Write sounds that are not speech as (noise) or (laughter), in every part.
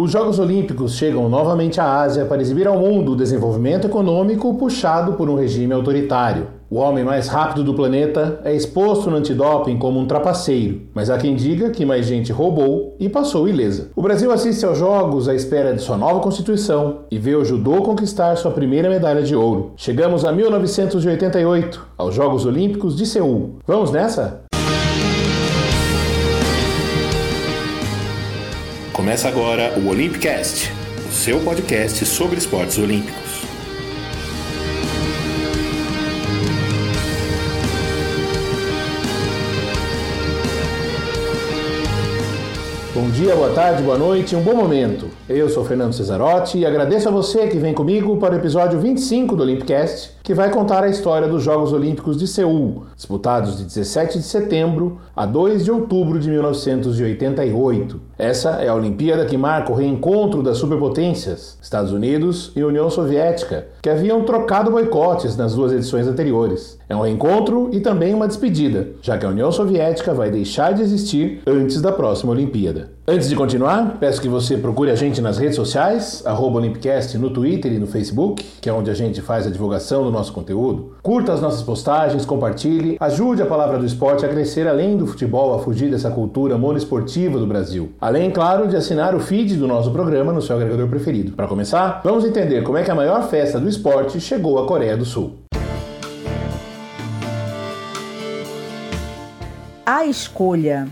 Os Jogos Olímpicos chegam novamente à Ásia para exibir ao mundo o desenvolvimento econômico puxado por um regime autoritário. O homem mais rápido do planeta é exposto no antidoping como um trapaceiro, mas há quem diga que mais gente roubou e passou ilesa. O Brasil assiste aos Jogos à espera de sua nova Constituição e vê o judô conquistar sua primeira medalha de ouro. Chegamos a 1988, aos Jogos Olímpicos de Seul. Vamos nessa? Começa agora o Olympicast, o seu podcast sobre esportes olímpicos. Bom dia, boa tarde, boa noite, um bom momento. Eu sou Fernando Cesarotti e agradeço a você que vem comigo para o episódio 25 do Olympicast, que vai contar a história dos Jogos Olímpicos de Seul, disputados de 17 de setembro a 2 de outubro de 1988. Essa é a Olimpíada que marca o reencontro das superpotências, Estados Unidos e União Soviética, que haviam trocado boicotes nas duas edições anteriores. É um reencontro e também uma despedida, já que a União Soviética vai deixar de existir antes da próxima Olimpíada. Antes de continuar, peço que você procure a gente nas redes sociais, Olympicast no Twitter e no Facebook, que é onde a gente faz a divulgação do nosso conteúdo. Curta as nossas postagens, compartilhe, ajude a palavra do esporte a crescer além do futebol, a fugir dessa cultura monoesportiva do Brasil. Além, claro, de assinar o feed do nosso programa no seu agregador preferido. Para começar, vamos entender como é que a maior festa do esporte chegou à Coreia do Sul. A escolha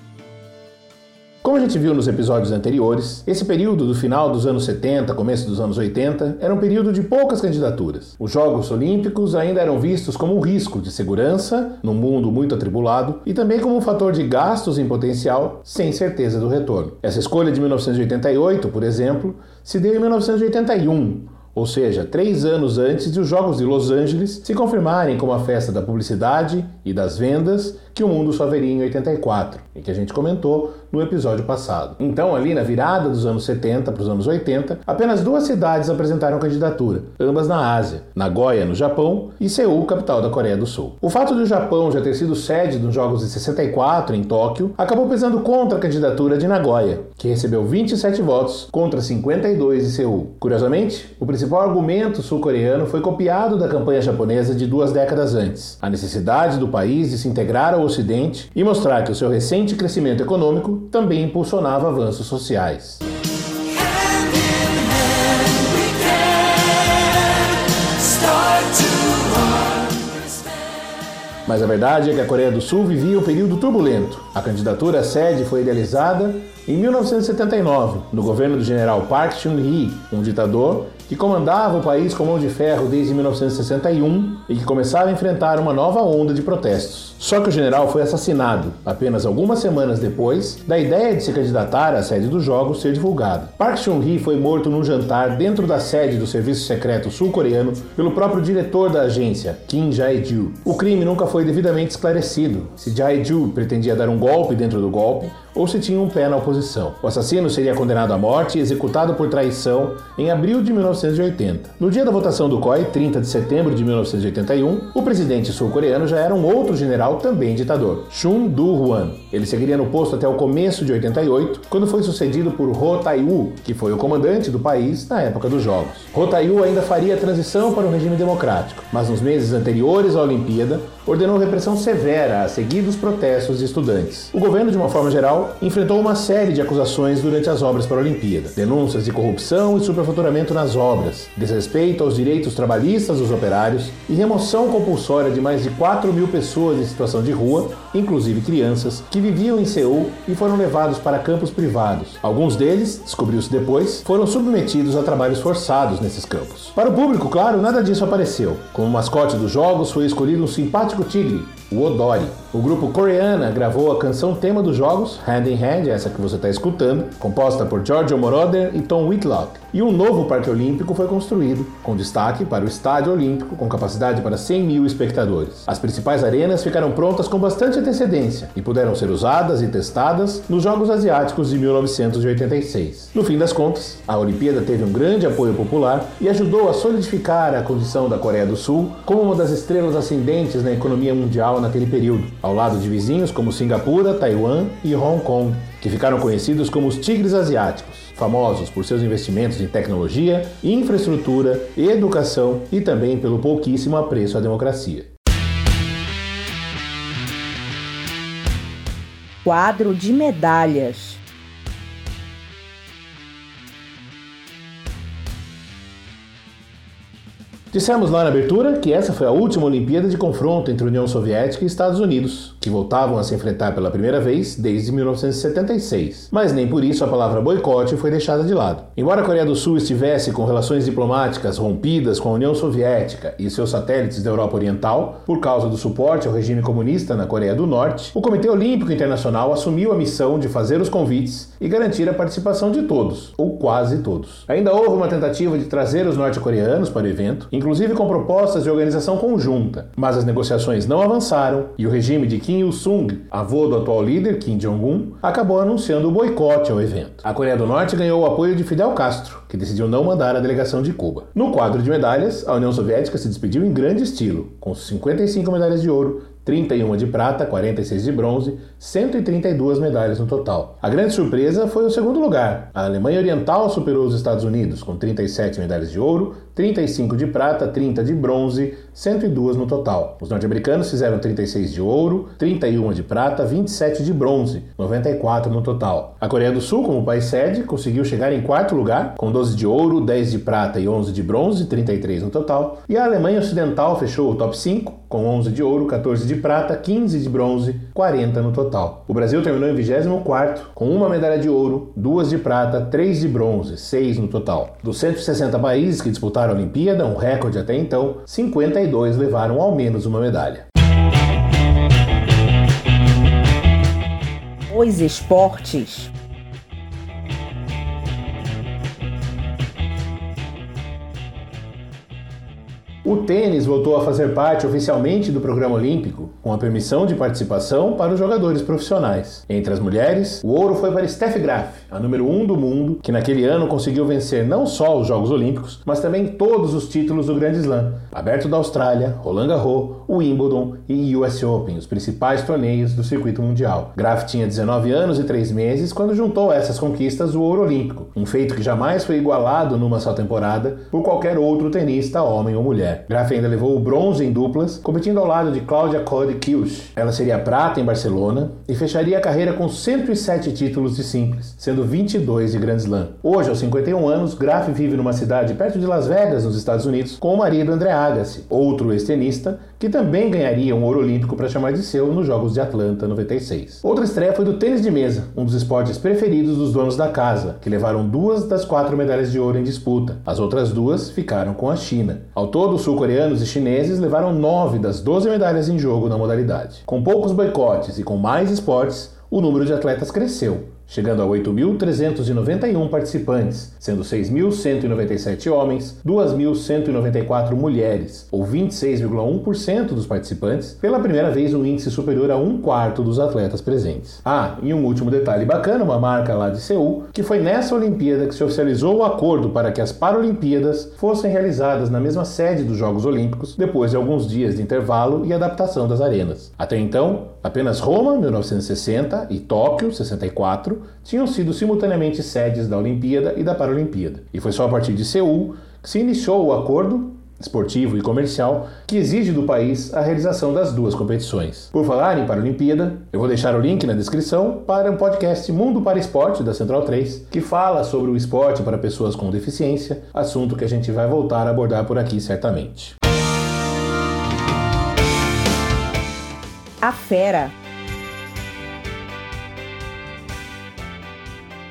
como a gente viu nos episódios anteriores, esse período do final dos anos 70, começo dos anos 80, era um período de poucas candidaturas. Os Jogos Olímpicos ainda eram vistos como um risco de segurança, num mundo muito atribulado, e também como um fator de gastos em potencial, sem certeza do retorno. Essa escolha de 1988, por exemplo, se deu em 1981 ou seja, três anos antes de os Jogos de Los Angeles se confirmarem como a festa da publicidade e das vendas que o mundo só veria em 84, e que a gente comentou no episódio passado. Então, ali na virada dos anos 70 para os anos 80, apenas duas cidades apresentaram candidatura, ambas na Ásia, Nagoya, no Japão, e Seul, capital da Coreia do Sul. O fato de o Japão já ter sido sede dos Jogos de 64 em Tóquio acabou pesando contra a candidatura de Nagoya, que recebeu 27 votos contra 52 de Seul. Curiosamente, o principal argumento sul-coreano foi copiado da campanha japonesa de duas décadas antes: a necessidade do país de se integrar ao Ocidente e mostrar que o seu recente crescimento econômico também impulsionava avanços sociais. Mas a verdade é que a Coreia do Sul vivia um período turbulento. A candidatura à sede foi idealizada em 1979, no governo do general Park Chung-hee, um ditador que comandava o país com mão de ferro desde 1961 e que começava a enfrentar uma nova onda de protestos. Só que o general foi assassinado apenas algumas semanas depois da ideia de se candidatar à sede dos Jogos ser divulgada. Park Chung-hee foi morto num jantar dentro da sede do Serviço Secreto Sul-Coreano pelo próprio diretor da agência, Kim Jae-ju. O crime nunca foi devidamente esclarecido. Se Jae-ju pretendia dar um golpe dentro do golpe ou se tinha um pé na oposição. O assassino seria condenado à morte e executado por traição em abril de 1980. No dia da votação do COI, 30 de setembro de 1981, o presidente sul-coreano já era um outro general também ditador, Chun Do-hwan. Ele seguiria no posto até o começo de 88, quando foi sucedido por Ho Tai-woo, que foi o comandante do país na época dos Jogos. Ho Tai-woo ainda faria a transição para um regime democrático, mas nos meses anteriores à Olimpíada, ordenou repressão severa a seguir dos protestos de estudantes. O governo, de uma forma geral, enfrentou uma série de acusações durante as obras para a Olimpíada: denúncias de corrupção e superfaturamento nas obras, desrespeito aos direitos trabalhistas dos operários e remoção compulsória de mais de 4 mil pessoas em situação de rua, inclusive crianças, que viviam em Seul e foram levados para campos privados. Alguns deles, descobriu-se depois, foram submetidos a trabalhos forçados nesses campos. Para o público, claro, nada disso apareceu. Como mascote dos jogos foi escolhido um simpático Tigre, o Odori. O grupo Coreana gravou a canção tema dos jogos, Hand in Hand, essa que você está escutando, composta por Giorgio Moroder e Tom Whitlock. E um novo Parque Olímpico foi construído, com destaque para o Estádio Olímpico, com capacidade para 100 mil espectadores. As principais arenas ficaram prontas com bastante antecedência e puderam ser usadas e testadas nos Jogos Asiáticos de 1986. No fim das contas, a Olimpíada teve um grande apoio popular e ajudou a solidificar a condição da Coreia do Sul como uma das estrelas ascendentes na economia mundial naquele período, ao lado de vizinhos como Singapura, Taiwan e Hong Kong, que ficaram conhecidos como os Tigres Asiáticos, famosos por seus investimentos em tecnologia, infraestrutura, educação e também pelo pouquíssimo apreço à democracia. Quadro de medalhas. Dissemos lá na abertura que essa foi a última Olimpíada de confronto entre União Soviética e Estados Unidos, que voltavam a se enfrentar pela primeira vez desde 1976. Mas nem por isso a palavra boicote foi deixada de lado. Embora a Coreia do Sul estivesse com relações diplomáticas rompidas com a União Soviética e seus satélites da Europa Oriental, por causa do suporte ao regime comunista na Coreia do Norte, o Comitê Olímpico Internacional assumiu a missão de fazer os convites e garantir a participação de todos, ou quase todos. Ainda houve uma tentativa de trazer os norte-coreanos para o evento, inclusive com propostas de organização conjunta, mas as negociações não avançaram e o regime de Kim Il-sung, avô do atual líder Kim Jong-un, acabou anunciando o boicote ao evento. A Coreia do Norte ganhou o apoio de Fidel Castro, que decidiu não mandar a delegação de Cuba. No quadro de medalhas, a União Soviética se despediu em grande estilo, com 55 medalhas de ouro, 31 de prata, 46 de bronze, 132 medalhas no total. A grande surpresa foi o segundo lugar. A Alemanha Oriental superou os Estados Unidos com 37 medalhas de ouro, 35 de prata, 30 de bronze, 102 no total. Os norte-americanos fizeram 36 de ouro, 31 de prata, 27 de bronze, 94 no total. A Coreia do Sul, como país sede, conseguiu chegar em quarto lugar, com 12 de ouro, 10 de prata e 11 de bronze, 33 no total. E a Alemanha Ocidental fechou o top 5, com 11 de ouro, 14 de prata, 15 de bronze, 40 no total. O Brasil terminou em 24 com uma medalha de ouro, duas de prata, 3 de bronze, 6 no total. Dos 160 países que disputaram a Olimpíada, um recorde até então, 52 levaram ao menos uma medalha. Os esportes. O tênis voltou a fazer parte oficialmente do programa olímpico, com a permissão de participação para os jogadores profissionais. Entre as mulheres, o ouro foi para Steph Graf, a número 1 um do mundo, que naquele ano conseguiu vencer não só os Jogos Olímpicos, mas também todos os títulos do Grande Slam, Aberto da Austrália, Roland Garros, Wimbledon e US Open, os principais torneios do circuito mundial. Graf tinha 19 anos e 3 meses quando juntou essas conquistas o ouro olímpico, um feito que jamais foi igualado numa só temporada por qualquer outro tenista, homem ou mulher. Graf ainda levou o bronze em duplas, competindo ao lado de Claudia Code Kielsch. Ela seria prata em Barcelona e fecharia a carreira com 107 títulos de simples, sendo 22 de Grand Slam. Hoje, aos 51 anos, Graf vive numa cidade perto de Las Vegas, nos Estados Unidos, com o marido André Agassi, outro ex-tenista, que também ganharia um ouro olímpico para chamar de seu nos Jogos de Atlanta 96. Outra estreia foi do tênis de mesa, um dos esportes preferidos dos donos da casa, que levaram duas das quatro medalhas de ouro em disputa. As outras duas ficaram com a China. Ao todo, sul-coreanos e chineses levaram nove das 12 medalhas em jogo na modalidade. Com poucos boicotes e com mais esportes, o número de atletas cresceu, chegando a 8.391 participantes, sendo 6.197 homens, 2.194 mulheres, ou 26,1% dos participantes, pela primeira vez um índice superior a um quarto dos atletas presentes. Ah, e um último detalhe bacana, uma marca lá de Seul, que foi nessa Olimpíada que se oficializou o acordo para que as Paralimpíadas fossem realizadas na mesma sede dos Jogos Olímpicos, depois de alguns dias de intervalo e adaptação das arenas. Até então, apenas Roma, 1960, e Tóquio, 64, tinham sido simultaneamente sedes da Olimpíada e da Paralimpíada. E foi só a partir de Seul que se iniciou o acordo esportivo e comercial que exige do país a realização das duas competições. Por falar em Paralimpíada, eu vou deixar o link na descrição para um podcast Mundo para Esporte da Central 3, que fala sobre o esporte para pessoas com deficiência, assunto que a gente vai voltar a abordar por aqui certamente. A fera.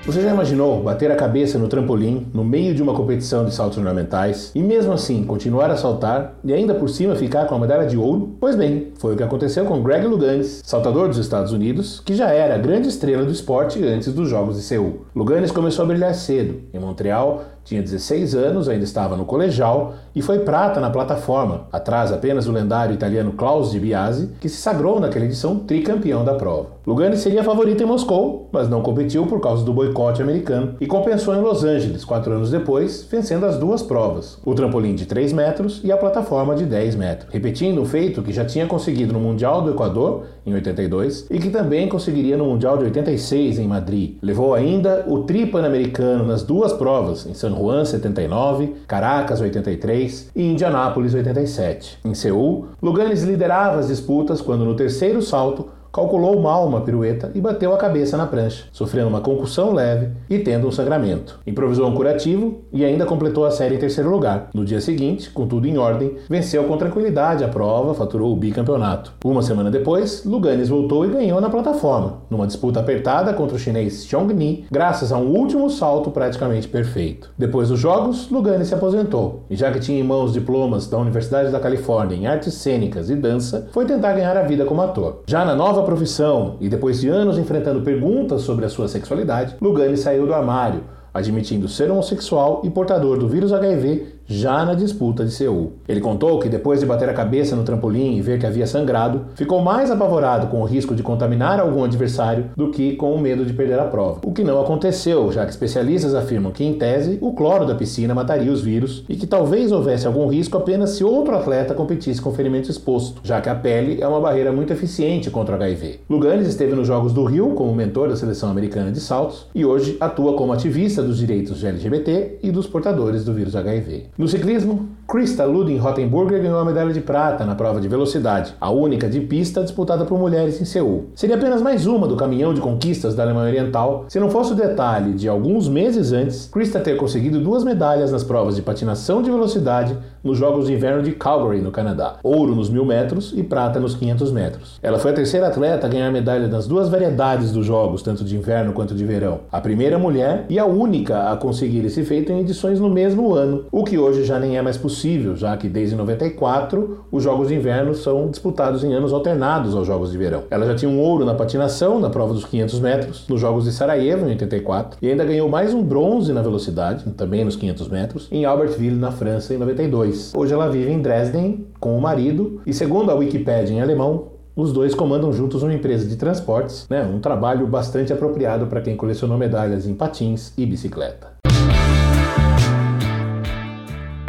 Você já imaginou bater a cabeça no trampolim no meio de uma competição de saltos ornamentais e mesmo assim continuar a saltar e ainda por cima ficar com a medalha de ouro? Pois bem, foi o que aconteceu com Greg Luganis, saltador dos Estados Unidos, que já era grande estrela do esporte antes dos Jogos de Seul. Luganis começou a brilhar cedo. Em Montreal, tinha 16 anos, ainda estava no colegial e foi prata na plataforma, atrás apenas do lendário italiano Klaus Di Biasi, que se sagrou naquela edição tricampeão da prova. Lugani seria favorito em Moscou, mas não competiu por causa do boicote americano e compensou em Los Angeles, quatro anos depois, vencendo as duas provas, o trampolim de 3 metros e a plataforma de 10 metros, repetindo o feito que já tinha conseguido no Mundial do Equador, em 82, e que também conseguiria no Mundial de 86 em Madrid. Levou ainda o tri pan-americano nas duas provas, em San Juan 79, Caracas 83 e Indianápolis 87. Em Seul, Luganes liderava as disputas quando no terceiro salto calculou mal uma pirueta e bateu a cabeça na prancha, sofrendo uma concussão leve e tendo um sangramento. Improvisou um curativo e ainda completou a série em terceiro lugar. No dia seguinte, com tudo em ordem, venceu com tranquilidade a prova, faturou o bicampeonato. Uma semana depois, Luganes voltou e ganhou na plataforma, numa disputa apertada contra o chinês Xiong Ni, graças a um último salto praticamente perfeito. Depois dos jogos, Luganes se aposentou e, já que tinha em mãos diplomas da Universidade da Califórnia em artes cênicas e dança, foi tentar ganhar a vida como ator. Já na nova profissão e depois de anos enfrentando perguntas sobre a sua sexualidade, Lugani saiu do armário, admitindo ser homossexual e portador do vírus HIV já na disputa de Seul. Ele contou que depois de bater a cabeça no trampolim e ver que havia sangrado, ficou mais apavorado com o risco de contaminar algum adversário do que com o medo de perder a prova. O que não aconteceu, já que especialistas afirmam que, em tese, o cloro da piscina mataria os vírus e que talvez houvesse algum risco apenas se outro atleta competisse com ferimento exposto, já que a pele é uma barreira muito eficiente contra o HIV. Luganes esteve nos Jogos do Rio como mentor da seleção americana de saltos e hoje atua como ativista dos direitos de LGBT e dos portadores do vírus HIV. No ciclismo, Krista Ludin Rottenburger ganhou a medalha de prata na prova de velocidade, a única de pista disputada por mulheres em Seul. Seria apenas mais uma do caminhão de conquistas da Alemanha Oriental se não fosse o detalhe de alguns meses antes Krista ter conseguido duas medalhas nas provas de patinação de velocidade nos Jogos de Inverno de Calgary, no Canadá: ouro nos mil metros e prata nos 500 metros. Ela foi a terceira atleta a ganhar medalha nas duas variedades dos Jogos, tanto de inverno quanto de verão. A primeira mulher e a única a conseguir esse feito em edições no mesmo ano, o que hoje já nem é mais possível, já que desde 94 os Jogos de Inverno são disputados em anos alternados aos Jogos de Verão. Ela já tinha um ouro na patinação, na prova dos 500 metros, nos Jogos de Sarajevo em 84, e ainda ganhou mais um bronze na velocidade, também nos 500 metros, em Albertville, na França, em 92. Hoje ela vive em Dresden com o marido, e segundo a Wikipedia em alemão, os dois comandam juntos uma empresa de transportes, né, um trabalho bastante apropriado para quem colecionou medalhas em patins e bicicleta.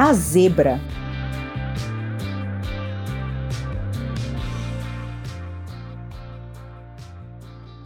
A zebra.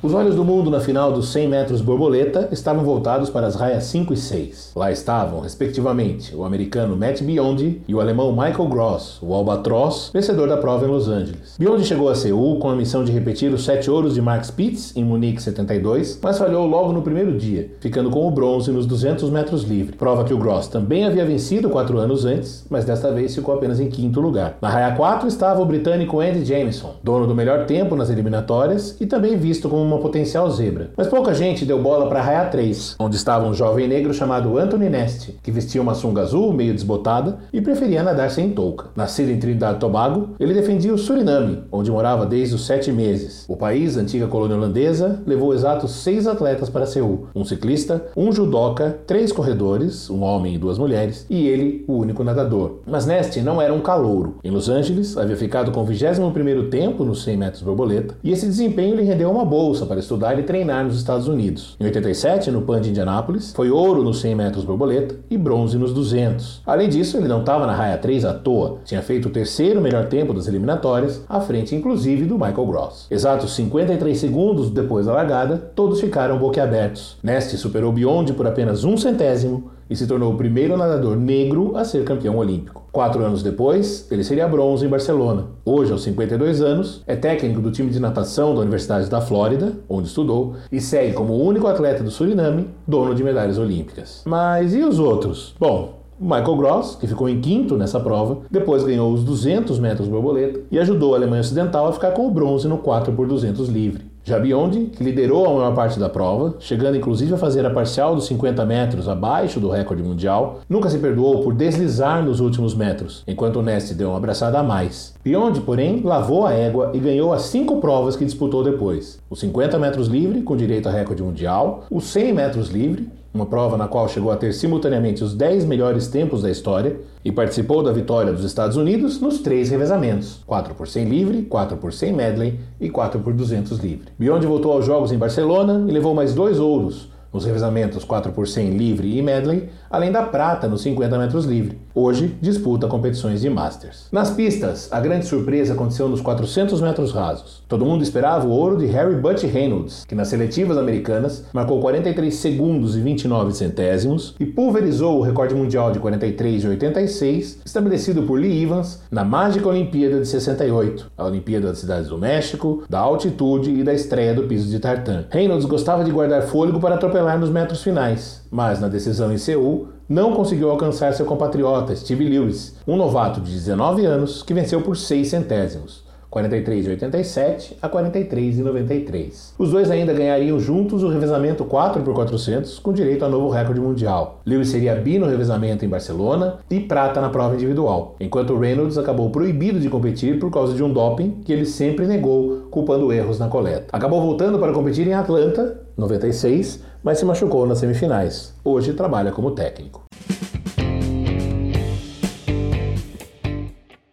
Os olhos do mundo na final dos 100 metros borboleta estavam voltados para as raias 5 e 6. Lá estavam, respectivamente, o americano Matt Biondi e o alemão Michael Gross, o albatroz, vencedor da prova em Los Angeles. Biondi chegou a Seul com a missão de repetir os sete ouros de Mark Spitz em Munique 72, mas falhou logo no primeiro dia, ficando com o bronze nos 200 metros livre. Prova que o Gross também havia vencido quatro anos antes, mas desta vez ficou apenas em quinto lugar. Na raia 4 estava o britânico Andy Jameson, dono do melhor tempo nas eliminatórias e também visto como uma potencial zebra. Mas pouca gente deu bola para a raia 3, onde estava um jovem negro chamado Anthony Neste, que vestia uma sunga azul meio desbotada e preferia nadar sem touca. Nascido em Trinidad e Tobago, ele defendia o Suriname, onde morava desde os sete meses. O país, antiga colônia holandesa, levou exatos seis atletas para Seul: um ciclista, um judoca, três corredores, um homem e duas mulheres, e ele, o único nadador. Mas Neste não era um calouro. Em Los Angeles, havia ficado com o 21º tempo nos 100 metros borboleta, e esse desempenho lhe rendeu uma bolsa para estudar e treinar nos Estados Unidos. Em 87, no PAN de Indianápolis, foi ouro nos 100 metros borboleta e bronze nos 200. Além disso, ele não estava na raia 3 à toa, tinha feito o terceiro melhor tempo das eliminatórias, à frente inclusive do Michael Gross. Exatos 53 segundos depois da largada, todos ficaram boquiabertos. Neste superou Beyond por apenas um centésimo e se tornou o primeiro nadador negro a ser campeão olímpico. Quatro anos depois, ele seria bronze em Barcelona. Hoje, aos 52 anos, é técnico do time de natação da Universidade da Flórida, onde estudou, e segue como o único atleta do Suriname dono de medalhas olímpicas. Mas e os outros? Bom, Michael Gross, que ficou em quinto nessa prova, depois ganhou os 200 metros borboleta e ajudou a Alemanha Ocidental a ficar com o bronze no 4 por 200 livre. Já Biondi, que liderou a maior parte da prova, chegando inclusive a fazer a parcial dos 50 metros abaixo do recorde mundial, nunca se perdoou por deslizar nos últimos metros, enquanto o Neste deu uma abraçada a mais. Biondi, porém, lavou a égua e ganhou as cinco provas que disputou depois: os 50 metros livre, com direito a recorde mundial, os 100 metros livre, uma prova na qual chegou a ter simultaneamente os 10 melhores tempos da história e participou da vitória dos Estados Unidos nos três revezamentos: 4 por 100 livre, 4 por 100 medley e 4 por 200 livre. Biondi voltou aos Jogos em Barcelona e levou mais dois ouros, nos revezamentos 4 por 100 livre e medley, além da prata nos 50 metros livre. Hoje disputa competições de Masters. Nas pistas, a grande surpresa aconteceu nos 400 metros rasos. Todo mundo esperava o ouro de Harry Butch Reynolds, que nas seletivas americanas marcou 43 segundos e 29 centésimos e pulverizou o recorde mundial de 43 e 86 estabelecido por Lee Evans na mágica Olimpíada de 68, a Olimpíada das Cidades do México, da altitude e da estreia do piso de tartan. Reynolds gostava de guardar fôlego para atropelar nos metros finais, mas na decisão em Seul não conseguiu alcançar seu compatriota Steve Lewis, um novato de 19 anos que venceu por 6 centésimos. 43,87 a 43,93. Os dois ainda ganhariam juntos o revezamento 4x400 com direito a novo recorde mundial. Lewis seria bi no revezamento em Barcelona e prata na prova individual, enquanto Reynolds acabou proibido de competir por causa de um doping que ele sempre negou, culpando erros na coleta. Acabou voltando para competir em Atlanta, 96, mas se machucou nas semifinais. Hoje trabalha como técnico.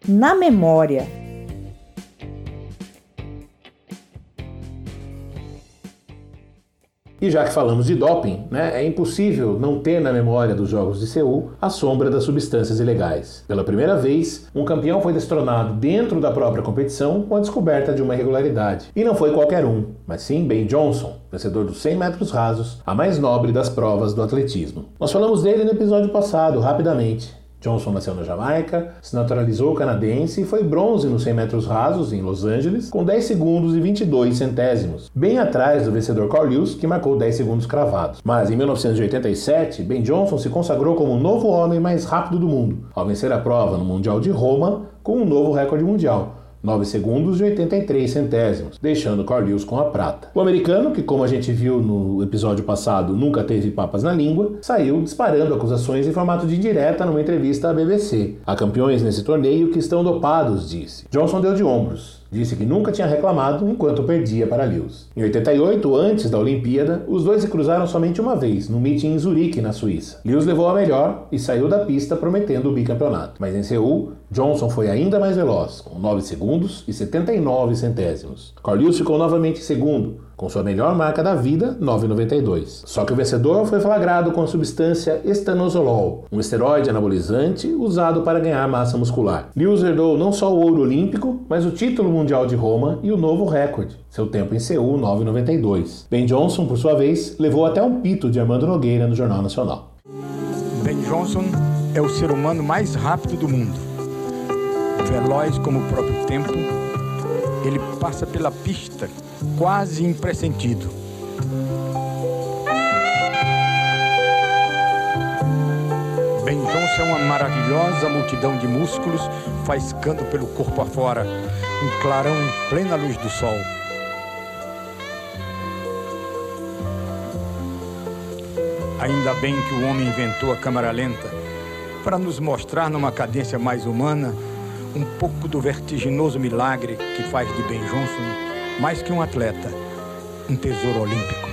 Na memória. E já que falamos de doping, né, é impossível não ter na memória dos Jogos de Seul a sombra das substâncias ilegais. Pela primeira vez, um campeão foi destronado dentro da própria competição com a descoberta de uma irregularidade. E não foi qualquer um, mas sim Ben Johnson, vencedor dos 100 metros rasos, a mais nobre das provas do atletismo. Nós falamos dele no episódio passado, rapidamente. Johnson nasceu na Jamaica, se naturalizou canadense e foi bronze nos 100 metros rasos em Los Angeles com 10 segundos e 22 centésimos, bem atrás do vencedor Carl Lewis, que marcou 10 segundos cravados. Mas em 1987, Ben Johnson se consagrou como o novo homem mais rápido do mundo, ao vencer a prova no Mundial de Roma com um novo recorde mundial. 9 segundos e 83 centésimos, deixando Carl Lewis com a prata. O americano, que como a gente viu no episódio passado, nunca teve papas na língua, saiu disparando acusações em formato de indireta numa entrevista à BBC. Há campeões nesse torneio que estão dopados, disse. Johnson deu de ombros. Disse que nunca tinha reclamado enquanto perdia para Lewis. Em 88, antes da Olimpíada, os dois se cruzaram somente uma vez, no meeting em Zurique, na Suíça. Lewis levou a melhor e saiu da pista prometendo o bicampeonato. Mas em Seul, Johnson foi ainda mais veloz, com 9 segundos e 79 centésimos. Carl Lewis ficou novamente segundo, com sua melhor marca da vida, 9,92. Só que o vencedor foi flagrado com a substância estanozolol, um esteroide anabolizante usado para ganhar massa muscular. Lewis herdou não só o ouro olímpico, mas o título mundial de Roma e o novo recorde, seu tempo em Seul, 9,92. Ben Johnson, por sua vez, levou até um pito de Armando Nogueira no Jornal Nacional. Ben Johnson é o ser humano mais rápido do mundo. Veloz como o próprio tempo, ele passa pela pista quase impressentido. Ben Johnson é uma maravilhosa multidão de músculos faiscando pelo corpo afora, um clarão em plena luz do sol. Ainda bem que o homem inventou a câmera lenta para nos mostrar numa cadência mais humana um pouco do vertiginoso milagre que faz de Ben Johnson mais que um atleta, um tesouro olímpico.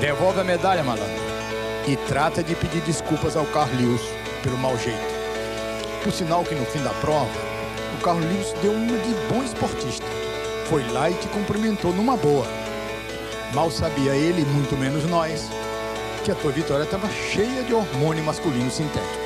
Devolve a medalha, malandro. E trata de pedir desculpas ao Carlos pelo mau jeito. Por sinal que no fim da prova, o Carlos deu uma de bom esportista. Foi lá e te cumprimentou numa boa. Mal sabia ele, muito menos nós, que a tua vitória estava cheia de hormônio masculino sintético.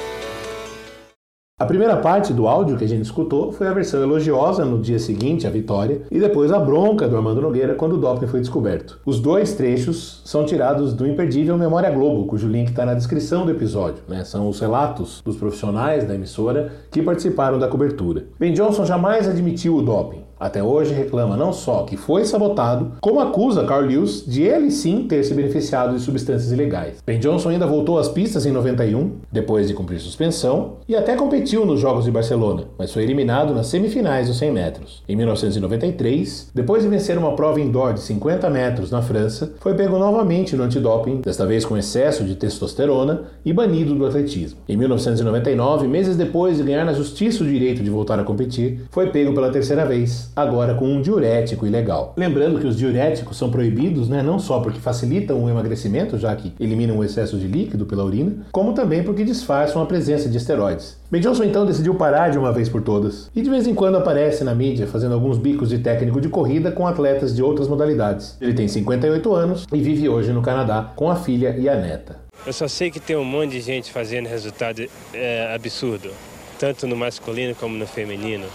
A primeira parte do áudio que a gente escutou foi a versão elogiosa no dia seguinte à vitória e depois a bronca do Armando Nogueira quando o doping foi descoberto. Os dois trechos são tirados do imperdível Memória Globo, cujo link está na descrição do episódio. Né? São os relatos dos profissionais da emissora que participaram da cobertura. Ben Johnson jamais admitiu o doping. Até hoje reclama não só que foi sabotado, como acusa Carl Lewis de ele sim ter se beneficiado de substâncias ilegais. Ben Johnson ainda voltou às pistas em 91, depois de cumprir suspensão, e até competiu nos Jogos de Barcelona, mas foi eliminado nas semifinais dos 100 metros. Em 1993, depois de vencer uma prova indoor de 50 metros na França, foi pego novamente no antidoping, desta vez com excesso de testosterona, e banido do atletismo. Em 1999, meses depois de ganhar na justiça o direito de voltar a competir, foi pego pela terceira vez agora com um diurético ilegal. Lembrando que os diuréticos são proibidos, né, não só porque facilitam o emagrecimento, já que eliminam o excesso de líquido pela urina, como também porque disfarçam a presença de esteroides. Ben Johnson então decidiu parar de uma vez por todas e de vez em quando aparece na mídia fazendo alguns bicos de técnico de corrida com atletas de outras modalidades. Ele tem 58 anos e vive hoje no Canadá com a filha e a neta. Eu só sei que tem um monte de gente fazendo resultado é, absurdo, tanto no masculino como no feminino,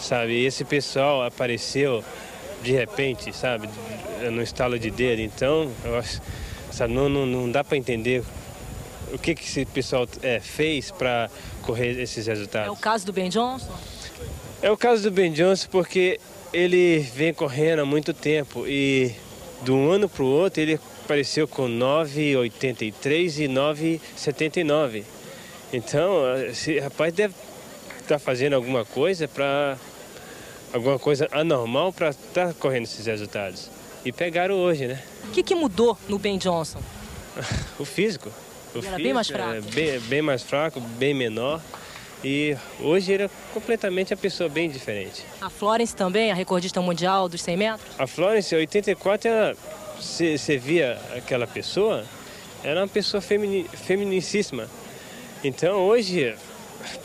sabe? E esse pessoal apareceu de repente, sabe, no estalo de dedo. Então, eu acho, sabe, não, não, não dá para entender o que, que esse pessoal é, fez para correr esses resultados. É o caso do Ben Johnson? É o caso do Ben Johnson porque ele vem correndo há muito tempo e de um ano para o outro ele apareceu com 9,83 e 9,79. Então, esse rapaz deve estar tá fazendo alguma coisa para alguma coisa anormal para estar tá correndo esses resultados. E pegaram hoje, né? O que, que mudou no Ben Johnson? (laughs) o físico. O ele físico, era bem mais fraco. É bem, bem mais fraco, bem menor. E hoje ele é completamente a pessoa bem diferente. A Florence também, a recordista mundial dos 100 metros? A Florence, em 84, ela você via aquela pessoa, era uma pessoa femini, feminicíssima. Então hoje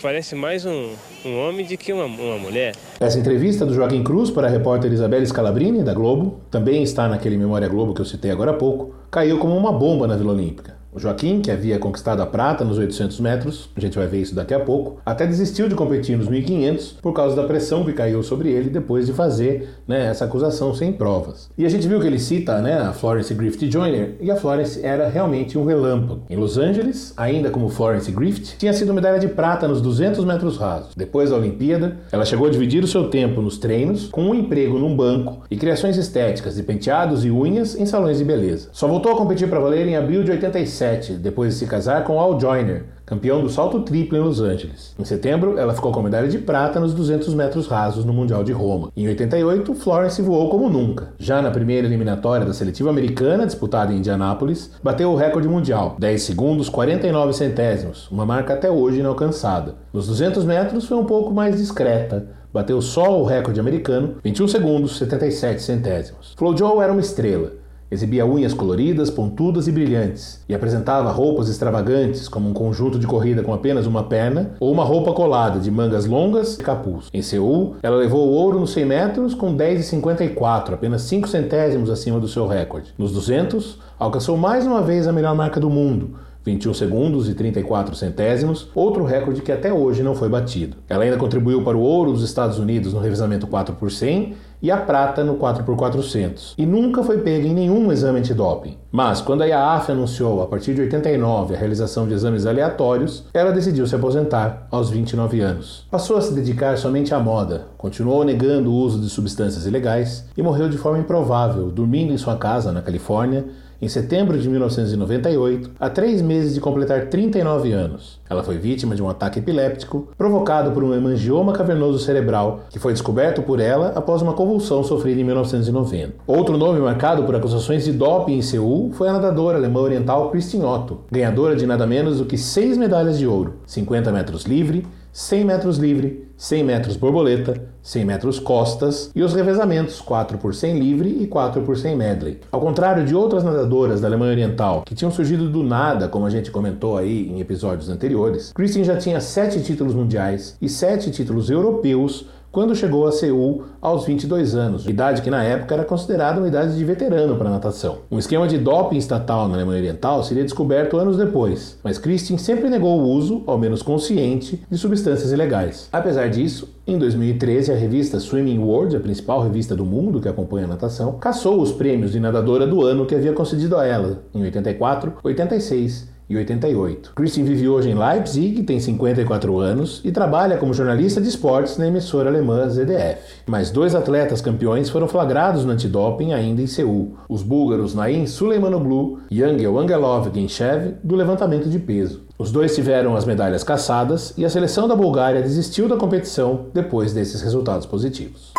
parece mais um, um homem do que uma, uma mulher. Essa entrevista do Joaquim Cruz para a repórter Isabelle Scalabrini, da Globo, também está naquele Memória Globo que eu citei agora há pouco, caiu como uma bomba na Vila Olímpica. O Joaquim, que havia conquistado a prata nos 800 metros, a gente vai ver isso daqui a pouco, até desistiu de competir nos 1500 por causa da pressão que caiu sobre ele depois de fazer né, essa acusação sem provas. E a gente viu que ele cita né, a Florence Griffith Joyner, e a Florence era realmente um relâmpago. Em Los Angeles, ainda como Florence Griffith, tinha sido medalha de prata nos 200 metros rasos. Depois da Olimpíada, ela chegou a dividir o seu tempo nos treinos com um emprego num banco e criações estéticas de penteados e unhas em salões de beleza. Só voltou a competir para valer em abril de 87 2007, depois de se casar com Al Joyner, campeão do salto triplo em Los Angeles. Em setembro, ela ficou com medalha de prata nos 200 metros rasos no Mundial de Roma. Em 88, Florence voou como nunca. Já na primeira eliminatória da seletiva americana, disputada em Indianápolis, bateu o recorde mundial, 10 segundos 49 centésimos, uma marca até hoje inalcançada. Nos 200 metros foi um pouco mais discreta, bateu só o recorde americano, 21 segundos 77 centésimos. Flo Jo era uma estrela, Exibia unhas coloridas, pontudas e brilhantes, e apresentava roupas extravagantes, como um conjunto de corrida com apenas uma perna, ou uma roupa colada de mangas longas e capuz. Em Seul, ela levou o ouro nos 100 metros com 10,54, apenas 5 centésimos acima do seu recorde. Nos 200, alcançou mais uma vez a melhor marca do mundo, 21 segundos e 34 centésimos, outro recorde que até hoje não foi batido. Ela ainda contribuiu para o ouro dos Estados Unidos no revezamento 4 por 100 e a prata no 4x400, e nunca foi pega em nenhum exame antidoping. Mas, quando a IAAF anunciou, a partir de 89, a realização de exames aleatórios, ela decidiu se aposentar aos 29 anos. Passou a se dedicar somente à moda, continuou negando o uso de substâncias ilegais e morreu de forma improvável, dormindo em sua casa na Califórnia em setembro de 1998, a três meses de completar 39 anos. Ela foi vítima de um ataque epiléptico provocado por um hemangioma cavernoso cerebral que foi descoberto por ela após uma convulsão sofrida em 1990. Outro nome marcado por acusações de doping em Seul foi a nadadora alemã oriental Christine Otto, ganhadora de nada menos do que seis medalhas de ouro, 50 metros livre, 100 metros livre, 100 metros borboleta, 100 metros costas e os revezamentos 4 por 100 livre e 4 por 100 medley. Ao contrário de outras nadadoras da Alemanha Oriental que tinham surgido do nada, como a gente comentou aí em episódios anteriores, Christine já tinha 7 títulos mundiais e 7 títulos europeus quando chegou a Seul aos 22 anos, idade que na época era considerada uma idade de veterano para natação. Um esquema de doping estatal na Alemanha Oriental seria descoberto anos depois, mas Christine sempre negou o uso, ao menos consciente, de substâncias ilegais. Apesar disso, em 2013, a revista Swimming World, a principal revista do mundo que acompanha a natação, caçou os prêmios de nadadora do ano que havia concedido a ela, em 84, 86 e 88. Christine vive hoje em Leipzig, tem 54 anos e trabalha como jornalista de esportes na emissora alemã ZDF. Mais dois atletas campeões foram flagrados no antidoping ainda em Seul, os búlgaros Naim Suleimanoglu e Angel Angelov Genshev do levantamento de peso. Os dois tiveram as medalhas caçadas e a seleção da Bulgária desistiu da competição depois desses resultados positivos.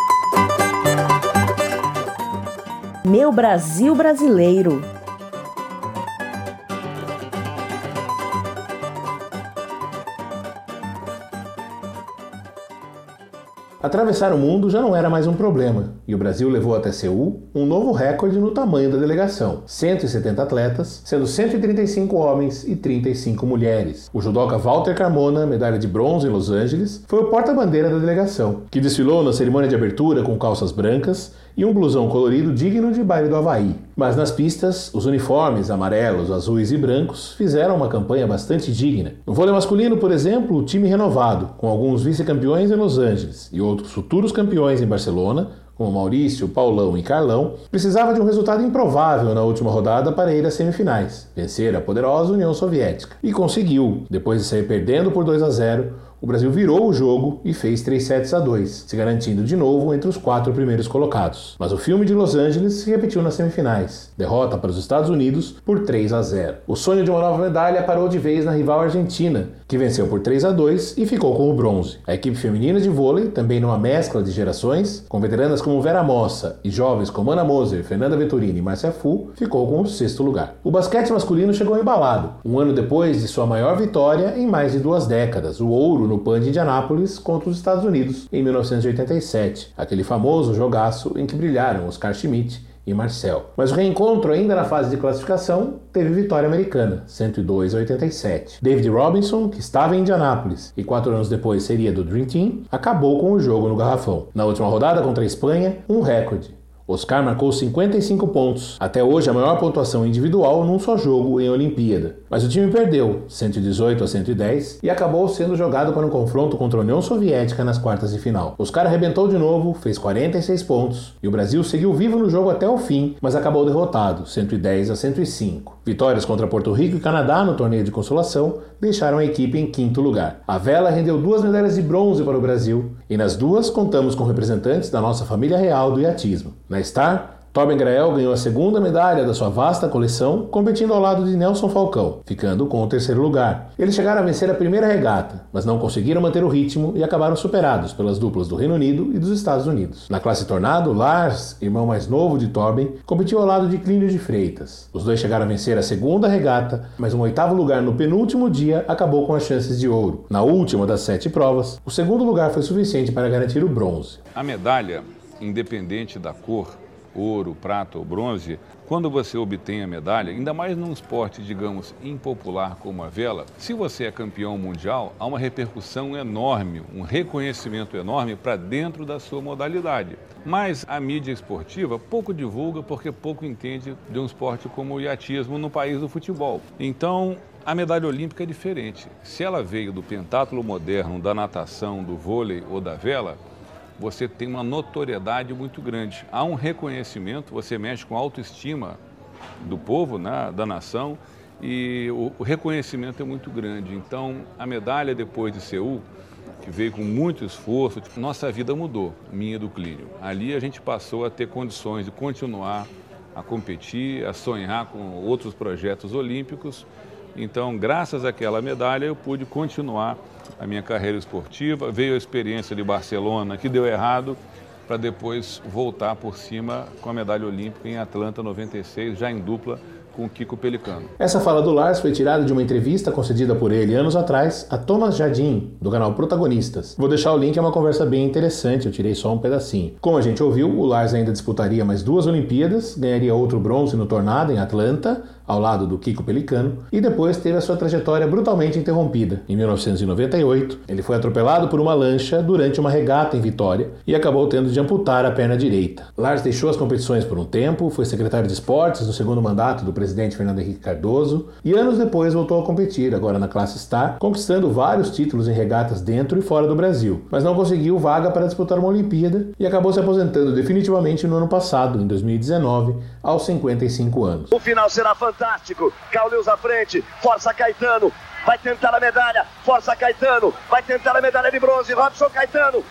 Meu Brasil brasileiro. Atravessar o mundo já não era mais um problema, e o Brasil levou até Seul um novo recorde no tamanho da delegação: 170 atletas, sendo 135 homens e 35 mulheres. O judoca Walter Carmona, medalha de bronze em Los Angeles, foi o porta-bandeira da delegação, que desfilou na cerimônia de abertura com calças brancas e um blusão colorido digno de baile do Havaí. Mas nas pistas, os uniformes amarelos, azuis e brancos fizeram uma campanha bastante digna. No vôlei masculino, por exemplo, o time renovado, com alguns vice-campeões em Los Angeles e outros futuros campeões em Barcelona, como Maurício, Paulão e Carlão, precisava de um resultado improvável na última rodada para ir às semifinais, vencer a poderosa União Soviética. E conseguiu, depois de sair perdendo por 2 a 0, o Brasil virou o jogo e fez 3 sets a 2, se garantindo de novo entre os quatro primeiros colocados. Mas o filme de Los Angeles se repetiu nas semifinais. Derrota para os Estados Unidos por 3 a 0. O sonho de uma nova medalha parou de vez na rival Argentina, que venceu por 3 a 2 e ficou com o bronze. A equipe feminina de vôlei, também numa mescla de gerações, com veteranas como Vera Mossa e jovens como Ana Moser, Fernanda Vetturini e Márcia Fu, ficou com o sexto lugar. O basquete masculino chegou embalado, um ano depois de sua maior vitória em mais de duas décadas, o ouro no PAN de Indianápolis contra os Estados Unidos em 1987, aquele famoso jogaço em que brilharam Oscar Schmidt e Marcel. Mas o reencontro, ainda na fase de classificação, teve vitória americana, 102 a 87. David Robinson, que estava em Indianápolis e quatro anos depois seria do Dream Team, acabou com o jogo no garrafão. Na última rodada contra a Espanha, um recorde. Oscar marcou 55 pontos, até hoje a maior pontuação individual num só jogo em Olimpíada. Mas o time perdeu, 118 a 110, e acabou sendo jogado para um confronto contra a União Soviética nas quartas de final. Oscar arrebentou de novo, fez 46 pontos, e o Brasil seguiu vivo no jogo até o fim, mas acabou derrotado, 110 a 105. Vitórias contra Porto Rico e Canadá no torneio de consolação deixaram a equipe em quinto lugar. A vela rendeu duas medalhas de bronze para o Brasil, e nas duas contamos com representantes da nossa família real do iatismo. Na Star, Torben Grael ganhou a segunda medalha da sua vasta coleção, competindo ao lado de Nelson Falcão, ficando com o terceiro lugar. Eles chegaram a vencer a primeira regata, mas não conseguiram manter o ritmo e acabaram superados pelas duplas do Reino Unido e dos Estados Unidos. Na classe tornado, Lars, irmão mais novo de Torben, competiu ao lado de Clínio de Freitas. Os dois chegaram a vencer a segunda regata, mas um oitavo lugar no penúltimo dia acabou com as chances de ouro. Na última das sete provas, o segundo lugar foi suficiente para garantir o bronze. A medalha, independente da cor, ouro, prata ou bronze, quando você obtém a medalha, ainda mais num esporte, digamos, impopular como a vela, se você é campeão mundial, há uma repercussão enorme, um reconhecimento enorme para dentro da sua modalidade. Mas a mídia esportiva pouco divulga porque pouco entende de um esporte como o iatismo no país do futebol. Então, a medalha olímpica é diferente. Se ela veio do pentátulo moderno, da natação, do vôlei ou da vela, você tem uma notoriedade muito grande. Há um reconhecimento, você mexe com a autoestima do povo, né, da nação, e o, o reconhecimento é muito grande. Então, a medalha depois de Seul, que veio com muito esforço, nossa vida mudou, minha do Clínio. Ali a gente passou a ter condições de continuar a competir, a sonhar com outros projetos olímpicos. Então, graças àquela medalha, eu pude continuar a minha carreira esportiva. Veio a experiência de Barcelona, que deu errado, para depois voltar por cima com a medalha olímpica em Atlanta 96, já em dupla com Kiko Pelicano. Essa fala do Lars foi tirada de uma entrevista concedida por ele anos atrás a Thomas Jardim, do canal Protagonistas. Vou deixar o link, é uma conversa bem interessante, eu tirei só um pedacinho. Como a gente ouviu, o Lars ainda disputaria mais duas Olimpíadas, ganharia outro bronze no tornado em Atlanta, ao lado do Kiko Pelicano, e depois teve a sua trajetória brutalmente interrompida. Em 1998, ele foi atropelado por uma lancha durante uma regata em Vitória e acabou tendo de amputar a perna direita. Lars deixou as competições por um tempo, foi secretário de esportes no segundo mandato do presidente Fernando Henrique Cardoso e anos depois voltou a competir, agora na classe Star, conquistando vários títulos em regatas dentro e fora do Brasil, mas não conseguiu vaga para disputar uma Olimpíada e acabou se aposentando definitivamente no ano passado, em 2019, aos 55 anos. O final será fantástico. Cauleus à frente, força Caetano, vai tentar a medalha, força Caetano, vai tentar a medalha de bronze, Robson Caetano.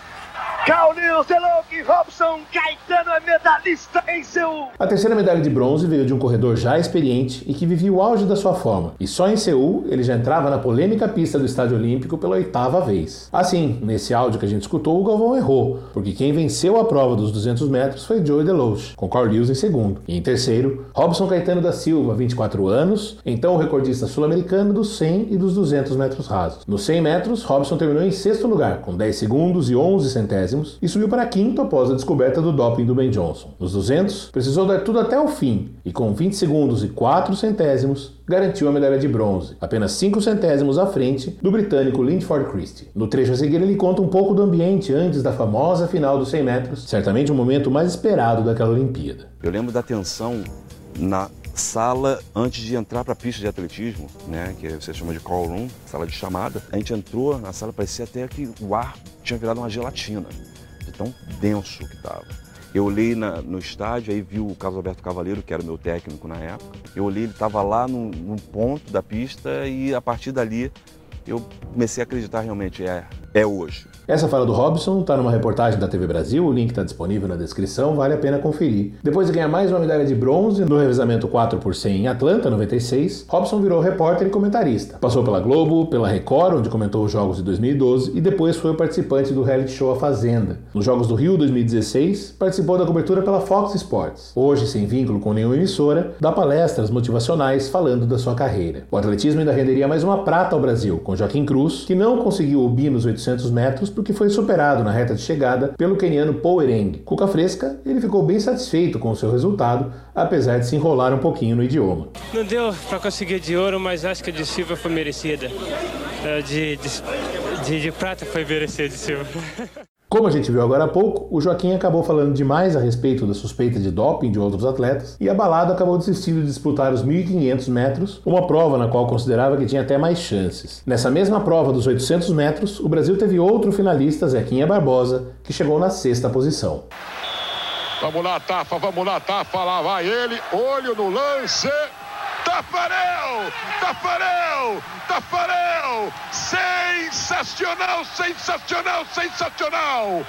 Carlinhos Delouque, Robson Caetano é medalhista em Seul. A terceira medalha de bronze veio de um corredor já experiente e que vivia o auge da sua forma. E só em Seul ele já entrava na polêmica pista do Estádio Olímpico pela oitava vez. Assim, nesse áudio que a gente escutou, o Galvão errou, porque quem venceu a prova dos 200 metros foi Joey Deloche, com Carl Lewis em segundo. E em terceiro, Robson Caetano da Silva, 24 anos, então o recordista sul-americano dos 100 e dos 200 metros rasos. Nos 100 metros, Robson terminou em sexto lugar, com 10 segundos e 11 centésimos centésimos e subiu para quinto após a descoberta do doping do Ben Johnson. Nos 200, precisou dar tudo até o fim e com 20 segundos e 4 centésimos garantiu a medalha de bronze, apenas 5 centésimos à frente do britânico Lindford Christie. No trecho a seguir ele conta um pouco do ambiente antes da famosa final dos 100 metros, certamente o momento mais esperado daquela Olimpíada. Eu lembro da tensão na sala antes de entrar para a pista de atletismo, né, que você chama de call room, sala de chamada. A gente entrou na sala, parecia até que o ar tinha virado uma gelatina, de tão denso que estava. Eu olhei na, no estádio, aí vi o Carlos Alberto Cavaleiro, que era o meu técnico na época. Eu olhei, ele estava lá num, num ponto da pista e a partir dali eu comecei a acreditar realmente, é, é hoje. Essa fala do Robson está numa reportagem da TV Brasil, o link está disponível na descrição, vale a pena conferir. Depois de ganhar mais uma medalha de bronze no revezamento 4 por 100 em Atlanta, 96, Robson virou repórter e comentarista. Passou pela Globo, pela Record, onde comentou os jogos de 2012, e depois foi participante do reality show A Fazenda. Nos Jogos do Rio 2016, participou da cobertura pela Fox Sports. Hoje, sem vínculo com nenhuma emissora, dá palestras motivacionais falando da sua carreira. O atletismo ainda renderia mais uma prata ao Brasil, com Joaquim Cruz, que não conseguiu o bi nos 800 metros porque foi superado na reta de chegada pelo keniano Paul Ereng. Cuca Fresca, ele ficou bem satisfeito com o seu resultado, apesar de se enrolar um pouquinho no idioma. Não deu para conseguir de ouro, mas acho que a de silva foi merecida. De, de, de, de prata foi merecida de silva. (laughs) Como a gente viu agora há pouco, o Joaquim acabou falando demais a respeito da suspeita de doping de outros atletas e abalado acabou desistindo de disputar os 1.500 metros, uma prova na qual considerava que tinha até mais chances. Nessa mesma prova dos 800 metros, o Brasil teve outro finalista, Zequinha Barbosa, que chegou na sexta posição. Vamos lá, Tafa, vamos lá, Tafa, lá vai ele, olho no lance. Tafarel! Tafarel! Tafarel! Sensacional, sensacional, sensacional!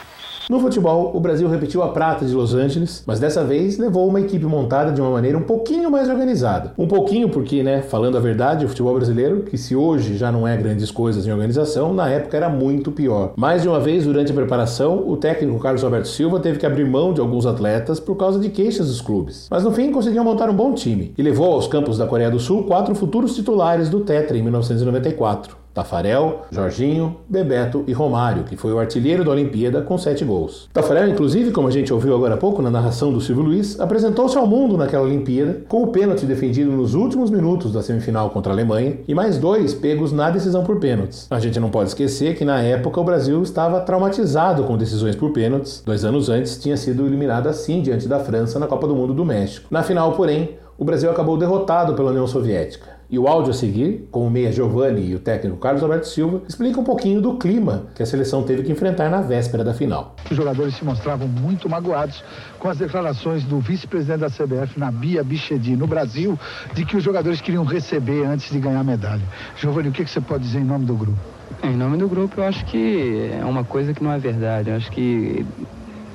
No futebol, o Brasil repetiu a prata de Los Angeles, mas dessa vez levou uma equipe montada de uma maneira um pouquinho mais organizada. Um pouquinho porque, né, falando a verdade, o futebol brasileiro, que se hoje já não é grandes coisas em organização, na época era muito pior. Mais de uma vez durante a preparação, o técnico Carlos Alberto Silva teve que abrir mão de alguns atletas por causa de queixas dos clubes. Mas no fim conseguiu montar um bom time e levou aos campos da Coreia do Sul quatro futuros titulares do Tetra em 1994. Tafarel, Jorginho, Bebeto e Romário, que foi o artilheiro da Olimpíada com sete gols. Tafarel, inclusive, como a gente ouviu agora há pouco na narração do Silvio Luiz, apresentou-se ao mundo naquela Olimpíada com o pênalti defendido nos últimos minutos da semifinal contra a Alemanha e mais dois pegos na decisão por pênaltis. A gente não pode esquecer que na época o Brasil estava traumatizado com decisões por pênaltis. Dois anos antes tinha sido eliminado assim diante da França na Copa do Mundo do México. Na final, porém, o Brasil acabou derrotado pela União Soviética. E o áudio a seguir, com o meia Giovanni e o técnico Carlos Alberto Silva, explica um pouquinho do clima que a seleção teve que enfrentar na véspera da final. Os jogadores se mostravam muito magoados com as declarações do vice-presidente da CBF, Nabia Bichedi, no Brasil, de que os jogadores queriam receber antes de ganhar a medalha. Giovanni, o que você pode dizer em nome do grupo? Em nome do grupo, eu acho que é uma coisa que não é verdade. Eu acho que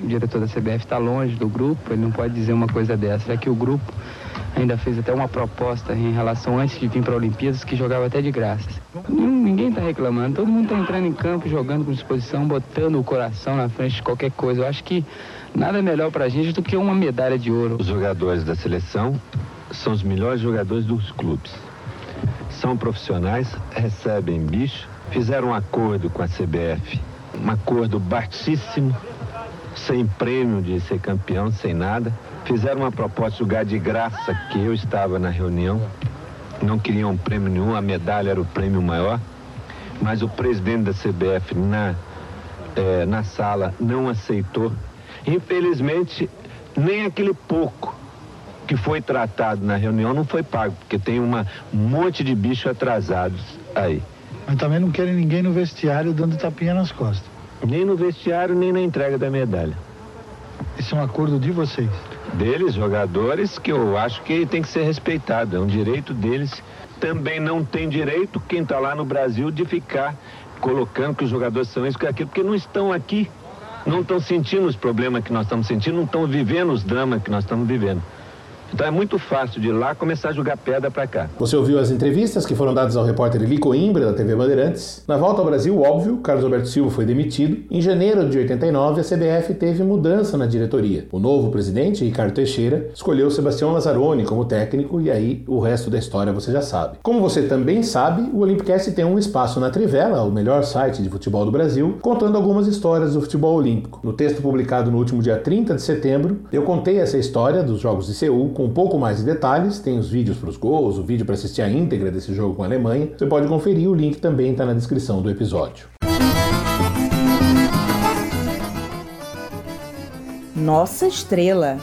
o diretor da CBF está longe do grupo, ele não pode dizer uma coisa dessa. É que o grupo ainda fez até uma proposta em relação antes de vir para a Olimpíadas que jogava até de graça. Ninguém está reclamando, todo mundo está entrando em campo, jogando com disposição, botando o coração na frente de qualquer coisa. Eu acho que nada melhor para a gente do que uma medalha de ouro. Os jogadores da seleção são os melhores jogadores dos clubes. São profissionais, recebem bicho, fizeram um acordo com a CBF, um acordo baixíssimo, sem prêmio de ser campeão, sem nada. Fizeram uma proposta de jogar de graça, que eu estava na reunião. Não queriam prêmio nenhum, a medalha era o prêmio maior. Mas o presidente da CBF na, é, na sala não aceitou. Infelizmente, nem aquele pouco que foi tratado na reunião não foi pago, porque tem uma, um monte de bicho atrasados aí. Mas também não querem ninguém no vestiário dando tapinha nas costas. Nem no vestiário, nem na entrega da medalha. Esse é um acordo de vocês? Deles, jogadores, que eu acho que tem que ser respeitado. É um direito deles. Também não tem direito quem está lá no Brasil de ficar colocando que os jogadores são isso, que aquilo, porque não estão aqui, não estão sentindo os problemas que nós estamos sentindo, não estão vivendo os dramas que nós estamos vivendo. Então é muito fácil de lá começar a jogar pedra para cá. Você ouviu as entrevistas que foram dadas ao repórter Eli Coimbra, da TV Bandeirantes. Na volta ao Brasil, óbvio, Carlos Alberto Silva foi demitido. Em janeiro de 89, a CBF teve mudança na diretoria. O novo presidente, Ricardo Teixeira, escolheu Sebastião Lazzaroni como técnico e aí o resto da história você já sabe. Como você também sabe, o Olympicast tem um espaço na Trivela, o melhor site de futebol do Brasil, contando algumas histórias do futebol olímpico. No texto publicado no último dia 30 de setembro, eu contei essa história dos Jogos de Seul com um pouco mais de detalhes, tem os vídeos para os gols, o vídeo para assistir a íntegra desse jogo com a Alemanha. Você pode conferir, o link também está na descrição do episódio. Nossa estrela.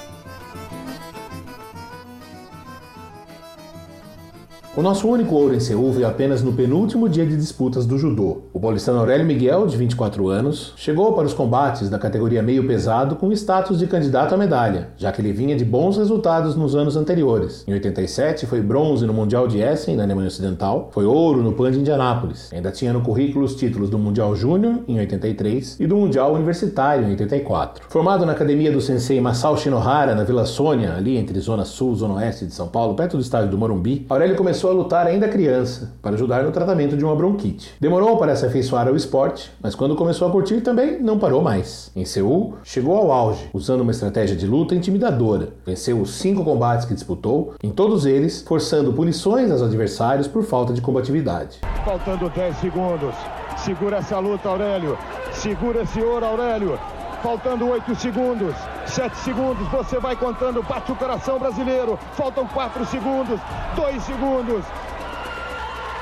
O nosso único ouro em Seul veio apenas no penúltimo dia de disputas do judô. O paulistano Aurélio Miguel, de 24 anos, chegou para os combates da categoria meio pesado com status de candidato à medalha, já que ele vinha de bons resultados nos anos anteriores. Em 87 foi bronze no Mundial de Essen, na Alemanha Ocidental, foi ouro no Pan de Indianápolis. Ainda tinha no currículo os títulos do Mundial Júnior em 83 e do Mundial Universitário em 84. Formado na academia do sensei Masao Shinohara na Vila Sônia, ali entre Zona Sul e Zona Oeste de São Paulo, perto do estádio do Morumbi, Aurélio começou começou a lutar ainda criança, para ajudar no tratamento de uma bronquite. Demorou para se afeiçoar ao esporte, mas quando começou a curtir também não parou mais. Em Seul, chegou ao auge, usando uma estratégia de luta intimidadora. Venceu os cinco combates que disputou, em todos eles forçando punições aos adversários por falta de combatividade. Faltando 10 segundos. Segura essa luta, Aurélio. Segura esse ouro, Aurélio. Faltando 8 segundos, 7 segundos, você vai contando, bate o coração brasileiro. Faltam 4 segundos, 2 segundos.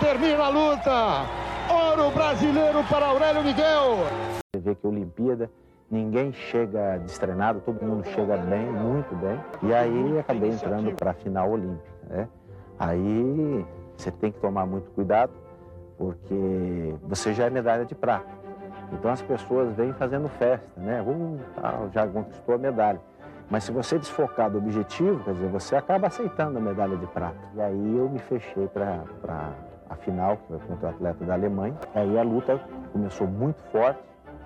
Termina a luta. Ouro brasileiro para Aurélio Miguel. Você vê que a Olimpíada ninguém chega destreinado, todo mundo chega bem, muito bem. E aí acabei entrando para a final olímpica. Né? Aí você tem que tomar muito cuidado, porque você já é medalha de prata. Então as pessoas vêm fazendo festa, né? Uh, tal, já conquistou a medalha. Mas se você desfocar do objetivo, quer dizer, você acaba aceitando a medalha de prata. E aí eu me fechei para a final, que foi contra o atleta da Alemanha. Aí a luta começou muito forte,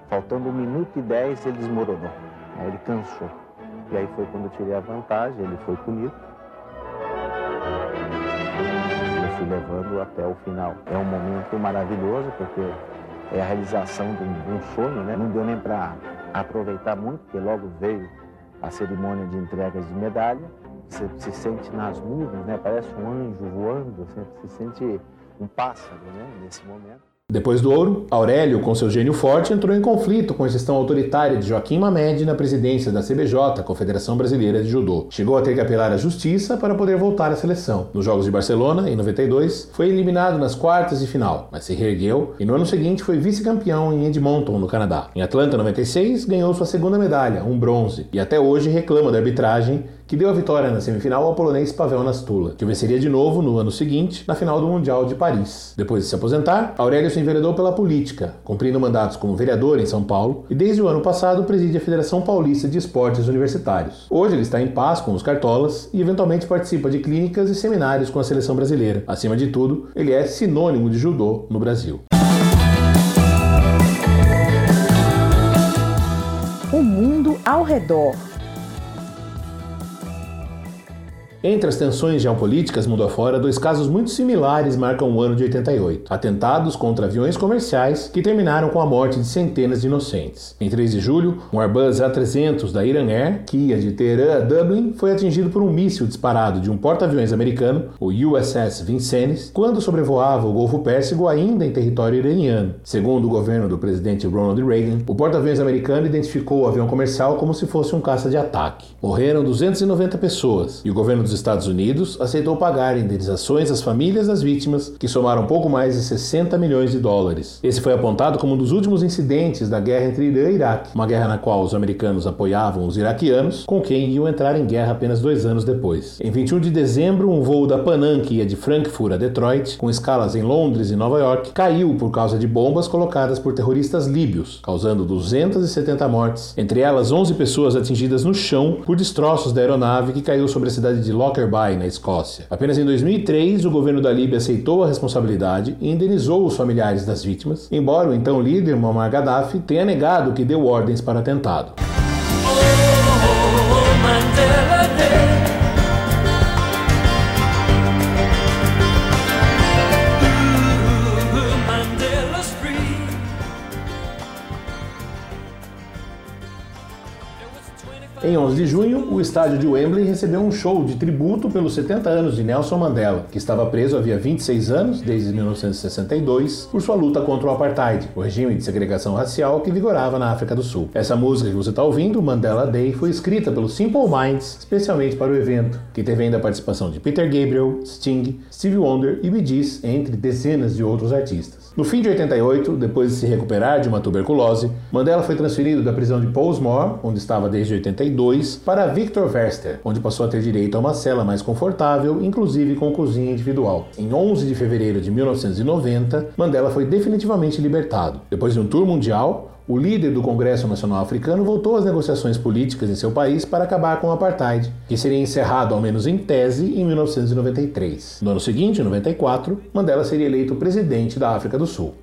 faltando um minuto e dez ele desmoronou. Aí ele cansou. E aí foi quando eu tirei a vantagem, ele foi punido. Eu fui levando até o final. É um momento maravilhoso, porque é a realização de um, sonho, né? Não deu nem para aproveitar muito, porque logo veio a cerimônia de entregas de medalha. Você se sente nas nuvens, né? Parece um anjo voando, você se sente um pássaro, né? Nesse momento. Depois do ouro, Aurélio, com seu gênio forte, entrou em conflito com a gestão autoritária de Joaquim Mamed na presidência da CBJ, Confederação Brasileira de Judô. Chegou a ter que apelar à justiça para poder voltar à seleção. Nos Jogos de Barcelona, em 92, foi eliminado nas quartas de final, mas se reergueu e no ano seguinte foi vice-campeão em Edmonton, no Canadá. Em Atlanta, 96, ganhou sua segunda medalha, um bronze, e até hoje reclama da arbitragem que deu a vitória na semifinal ao polonês Pavel Nastula, que venceria de novo no ano seguinte, na final do Mundial de Paris. Depois de se aposentar, Aurélio se enveredou pela política, cumprindo mandatos como vereador em São Paulo e desde o ano passado preside a Federação Paulista de Esportes Universitários. Hoje ele está em paz com os cartolas e eventualmente participa de clínicas e seminários com a seleção brasileira. Acima de tudo, ele é sinônimo de judô no Brasil. O mundo ao redor. Entre as tensões geopolíticas mundo afora, dois casos muito similares marcam o ano de 88. Atentados contra aviões comerciais que terminaram com a morte de centenas de inocentes. Em 3 de julho, um Airbus A300 da Iran Air, que ia de Teherã a Dublin, foi atingido por um míssil disparado de um porta-aviões americano, o USS Vincennes, quando sobrevoava o Golfo Pérsico ainda em território iraniano. Segundo o governo do presidente Ronald Reagan, o porta-aviões americano identificou o avião comercial como se fosse um caça de ataque. Morreram 290 pessoas e o governo dos Estados Unidos aceitou pagar indenizações às famílias das vítimas, que somaram pouco mais de 60 milhões de dólares. Esse foi apontado como um dos últimos incidentes da guerra entre Irã e Iraque, uma guerra na qual os americanos apoiavam os iraquianos, com quem iam entrar em guerra apenas dois anos depois. Em 21 de dezembro, um voo da Panam que ia de Frankfurt a Detroit, com escalas em Londres e Nova York, caiu por causa de bombas colocadas por terroristas líbios, causando 270 mortes, entre elas 11 pessoas atingidas no chão por destroços da aeronave que caiu sobre a cidade de Lockerbie, na Escócia. Apenas em 2003, o governo da Líbia aceitou a responsabilidade e indenizou os familiares das vítimas, embora o então líder Muammar Gaddafi tenha negado que deu ordens para atentado. Em 11 de junho, o estádio de Wembley recebeu um show de tributo pelos 70 anos de Nelson Mandela, que estava preso havia 26 anos, desde 1962, por sua luta contra o apartheid, o regime de segregação racial que vigorava na África do Sul. Essa música que você está ouvindo, Mandela Day, foi escrita pelo Simple Minds especialmente para o evento, que teve ainda a participação de Peter Gabriel, Sting, Stevie Wonder e Bee Gees, entre dezenas de outros artistas. No fim de 88, depois de se recuperar de uma tuberculose, Mandela foi transferido da prisão de Pollsmoor, onde estava desde 82, para Victor Verster, onde passou a ter direito a uma cela mais confortável, inclusive com cozinha individual. Em 11 de fevereiro de 1990, Mandela foi definitivamente libertado. Depois de um tour mundial, o líder do Congresso Nacional Africano voltou às negociações políticas em seu país para acabar com o apartheid, que seria encerrado, ao menos em tese, em 1993. No ano seguinte, em 94, Mandela seria eleito presidente da África do Sul.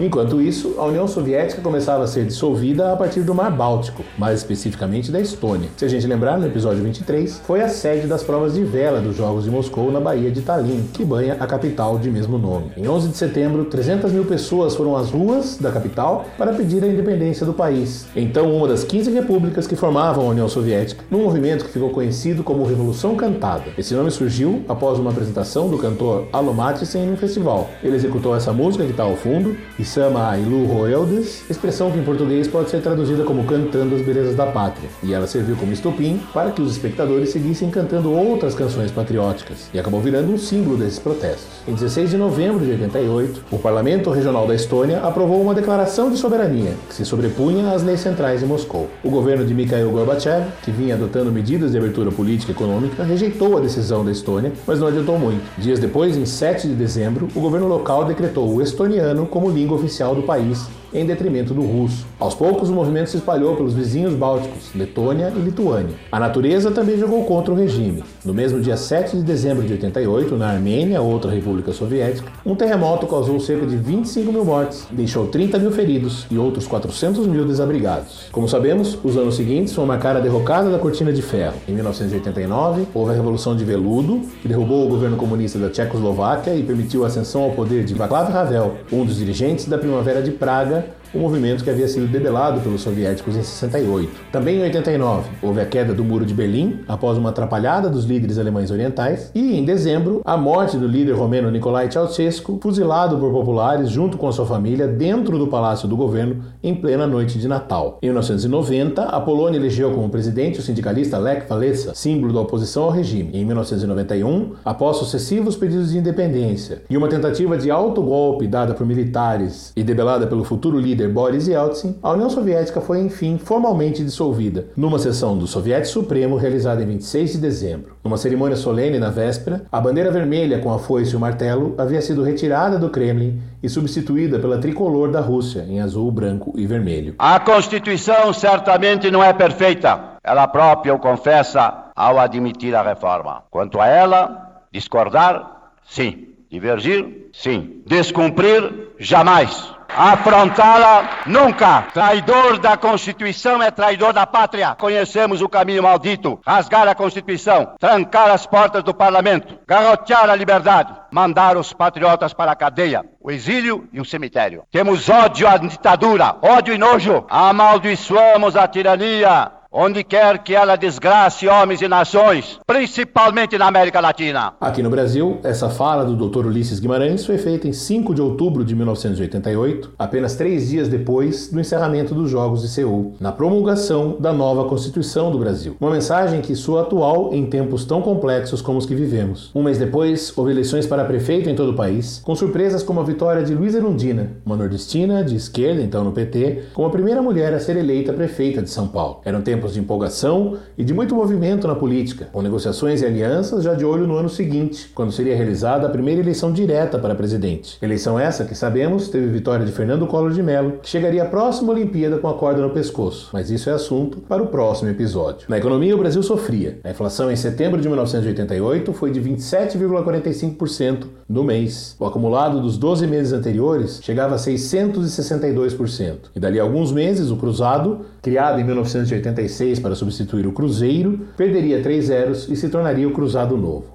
Enquanto isso, a União Soviética começava a ser dissolvida a partir do Mar Báltico, mais especificamente da Estônia. Se a gente lembrar, no episódio 23, foi a sede das provas de vela dos Jogos de Moscou na Baía de Tallinn, que banha a capital de mesmo nome. Em 11 de setembro, 300 mil pessoas foram às ruas da capital para pedir a independência do país. Então, uma das 15 repúblicas que formavam a União Soviética, num movimento que ficou conhecido como Revolução Cantada. Esse nome surgiu após uma apresentação do cantor Alo Matisen em um festival. Ele executou essa música que está ao fundo e chama Ilu Roeldes, expressão que em português pode ser traduzida como cantando as belezas da pátria, e ela serviu como estopim para que os espectadores seguissem cantando outras canções patrióticas, e acabou virando um símbolo desses protestos. Em 16 de novembro de 88, o Parlamento Regional da Estônia aprovou uma declaração de soberania que se sobrepunha às leis centrais de Moscou. O governo de Mikhail Gorbachev, que vinha adotando medidas de abertura política e econômica, rejeitou a decisão da Estônia, mas não adiantou muito. Dias depois, em 7 de dezembro, o governo local decretou o estoniano como língua oficial do país em detrimento do russo. Aos poucos, o movimento se espalhou pelos vizinhos bálticos, Letônia e Lituânia. A natureza também jogou contra o regime. No mesmo dia 7 de dezembro de 88, na Armênia, outra república soviética, um terremoto causou cerca de 25 mil mortes, deixou 30 mil feridos e outros 400 mil desabrigados. Como sabemos, os anos seguintes vão marcar a derrocada da Cortina de Ferro. Em 1989, houve a Revolução de Veludo, que derrubou o governo comunista da Tchecoslováquia e permitiu a ascensão ao poder de Václav Havel, um dos dirigentes da Primavera de Praga, o movimento que havia sido debelado pelos soviéticos em 68. Também em 89, houve a queda do Muro de Berlim após uma atrapalhada dos líderes alemães orientais, e em dezembro, a morte do líder romeno Nicolae Ceausescu, fuzilado por populares junto com sua família dentro do palácio do governo em plena noite de Natal. Em 1990, a Polônia elegeu como presidente o sindicalista Lech Walesa, símbolo da oposição ao regime. Em 1991, após sucessivos pedidos de independência e uma tentativa de autogolpe dada por militares e debelada pelo futuro líder Boris Yeltsin, a União Soviética foi enfim formalmente dissolvida, numa sessão do Soviético Supremo realizada em 26 de dezembro. Numa cerimônia solene na véspera, a bandeira vermelha com a foice e o martelo havia sido retirada do Kremlin e substituída pela tricolor da Rússia, em azul, branco e vermelho. A Constituição certamente não é perfeita. Ela própria o confessa ao admitir a reforma. Quanto a ela, discordar, sim. Divergir, sim. Descumprir, jamais. Afrontá-la, nunca. Traidor da Constituição é traidor da pátria. Conhecemos o caminho maldito. Rasgar a Constituição, trancar as portas do parlamento, garrotear a liberdade, mandar os patriotas para a cadeia, o exílio e o cemitério. Temos ódio à ditadura, ódio e nojo. Amaldiçoamos a tirania onde quer que ela desgrace homens e nações, principalmente na América Latina. Aqui no Brasil, essa fala do Dr. Ulisses Guimarães foi feita em 5 de outubro de 1988, apenas três dias depois do encerramento dos Jogos de Seul, na promulgação da nova Constituição do Brasil. Uma mensagem que soa atual em tempos tão complexos como os que vivemos. Um mês depois, houve eleições para prefeito em todo o país, com surpresas como a vitória de Luiz Erundina, uma nordestina de esquerda, então no PT, como a primeira mulher a ser eleita prefeita de São Paulo. Era um tempo tempos de empolgação e de muito movimento na política, com negociações e alianças já de olho no ano seguinte, quando seria realizada a primeira eleição direta para presidente. Eleição essa que sabemos teve vitória de Fernando Collor de Mello, que chegaria à próxima Olimpíada com a corda no pescoço, mas isso é assunto para o próximo episódio. Na economia, o Brasil sofria. A inflação em setembro de 1988 foi de 27,45% no mês. O acumulado dos 12 meses anteriores chegava a 662%. E dali a alguns meses, o cruzado, criado em 1986 para substituir o Cruzeiro, perderia três zeros e se tornaria o Cruzado Novo.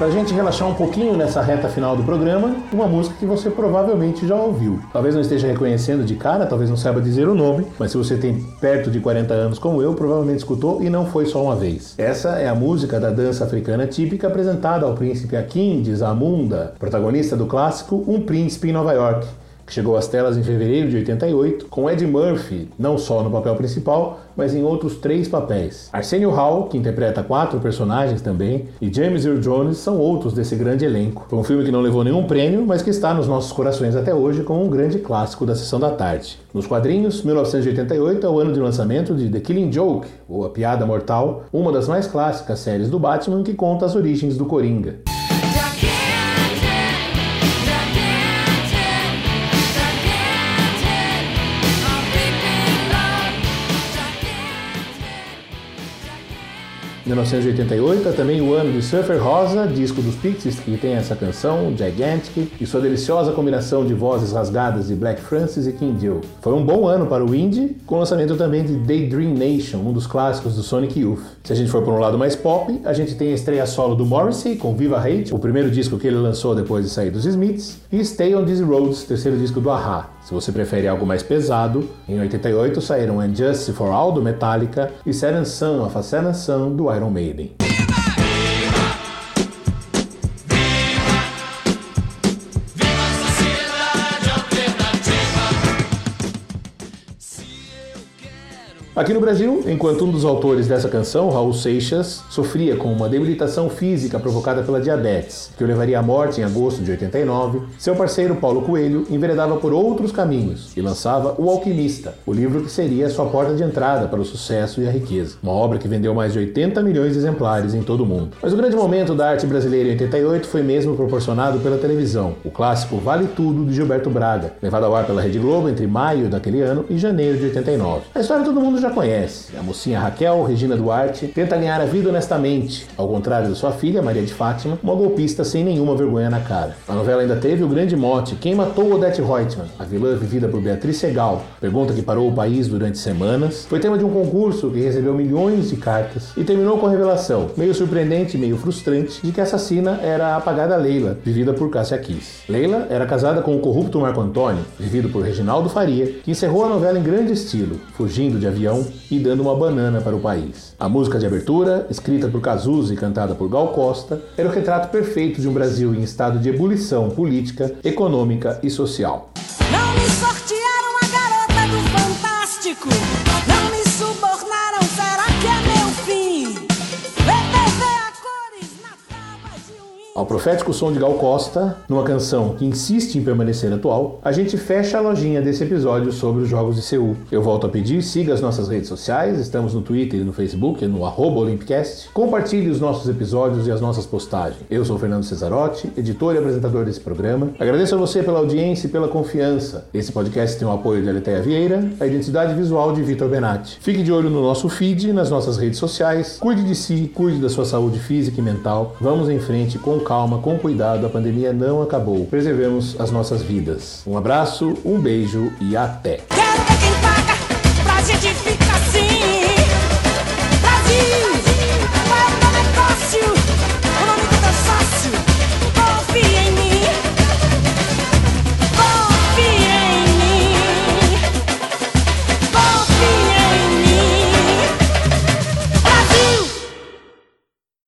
Para a gente relaxar um pouquinho nessa reta final do programa, uma música que você provavelmente já ouviu. Talvez não esteja reconhecendo de cara, talvez não saiba dizer o nome, mas se você tem perto de 40 anos como eu, provavelmente escutou e não foi só uma vez. Essa é a música da dança africana típica apresentada ao príncipe Akin de Zamunda, protagonista do clássico Um Príncipe em Nova York, que chegou às telas em fevereiro de 88, com Ed Murphy não só no papel principal, mas em outros três papéis. Arsenio Hall, que interpreta quatro personagens também, e James Earl Jones são outros desse grande elenco. Foi um filme que não levou nenhum prêmio, mas que está nos nossos corações até hoje como um grande clássico da sessão da tarde. Nos quadrinhos, 1988 é o ano de lançamento de The Killing Joke, ou A Piada Mortal, uma das mais clássicas séries do Batman que conta as origens do Coringa. 1988 é também o ano de Surfer Rosa, disco dos Pixies, que tem essa canção, Gigantic, e sua deliciosa combinação de vozes rasgadas de Black Francis e King Joe. Foi um bom ano para o indie, com o lançamento também de Daydream Nation, um dos clássicos do Sonic Youth. Se a gente for por um lado mais pop, a gente tem a estreia solo do Morrissey com Viva Hate, o primeiro disco que ele lançou depois de sair dos Smiths, e Stay on These Roads, terceiro disco do Aha. Se você prefere algo mais pesado, em 88 saíram Unjustice for All do Metallica e Seven Sun of a Seven Sun do Iron Maiden. Aqui no Brasil, enquanto um dos autores dessa canção, Raul Seixas, sofria com uma debilitação física provocada pela diabetes, que o levaria à morte em agosto de 89, seu parceiro Paulo Coelho enveredava por outros caminhos e lançava O Alquimista, o livro que seria sua porta de entrada para o sucesso e a riqueza. Uma obra que vendeu mais de 80 milhões de exemplares em todo o mundo. Mas o grande momento da arte brasileira em 88 foi mesmo proporcionado pela televisão, o clássico Vale Tudo de Gilberto Braga, levado ao ar pela Rede Globo entre maio daquele ano e janeiro de 89. A história todo mundo já conhece. A mocinha Raquel, Regina Duarte, tenta ganhar a vida honestamente, ao contrário da sua filha, Maria de Fátima, uma golpista sem nenhuma vergonha na cara. A novela ainda teve o grande mote Quem matou Odette Reutemann, a vilã vivida por Beatriz Segal, pergunta que parou o país durante semanas, foi tema de um concurso que recebeu milhões de cartas e terminou com a revelação, meio surpreendente e meio frustrante, de que a assassina era a apagada Leila, vivida por Cássia Kiss. Leila era casada com o corrupto Marco Antônio, vivido por Reginaldo Faria, que encerrou a novela em grande estilo, fugindo de avião e dando uma banana para o país. A música de abertura, escrita por Cazuza e cantada por Gal Costa, era o retrato perfeito de um Brasil em estado de ebulição política, econômica e social. Não me sortearam a garota do Fantástico. Ao profético som de Gal Costa, numa canção que insiste em permanecer atual, a gente fecha a lojinha desse episódio sobre os Jogos de Seul. Eu volto a pedir, siga as nossas redes sociais, estamos no Twitter e no Facebook, no Olympicast. Compartilhe os nossos episódios e as nossas postagens. Eu sou Fernando Cesarotti, editor e apresentador desse programa. Agradeço a você pela audiência e pela confiança. Esse podcast tem o apoio de Aleteia Vieira, a identidade visual de Vitor Benatti. Fique de olho no nosso feed nas nossas redes sociais. Cuide de si, cuide da sua saúde física e mental. Vamos em frente calma, com cuidado. A pandemia não acabou. Preservemos as nossas vidas. Um abraço, um beijo e até!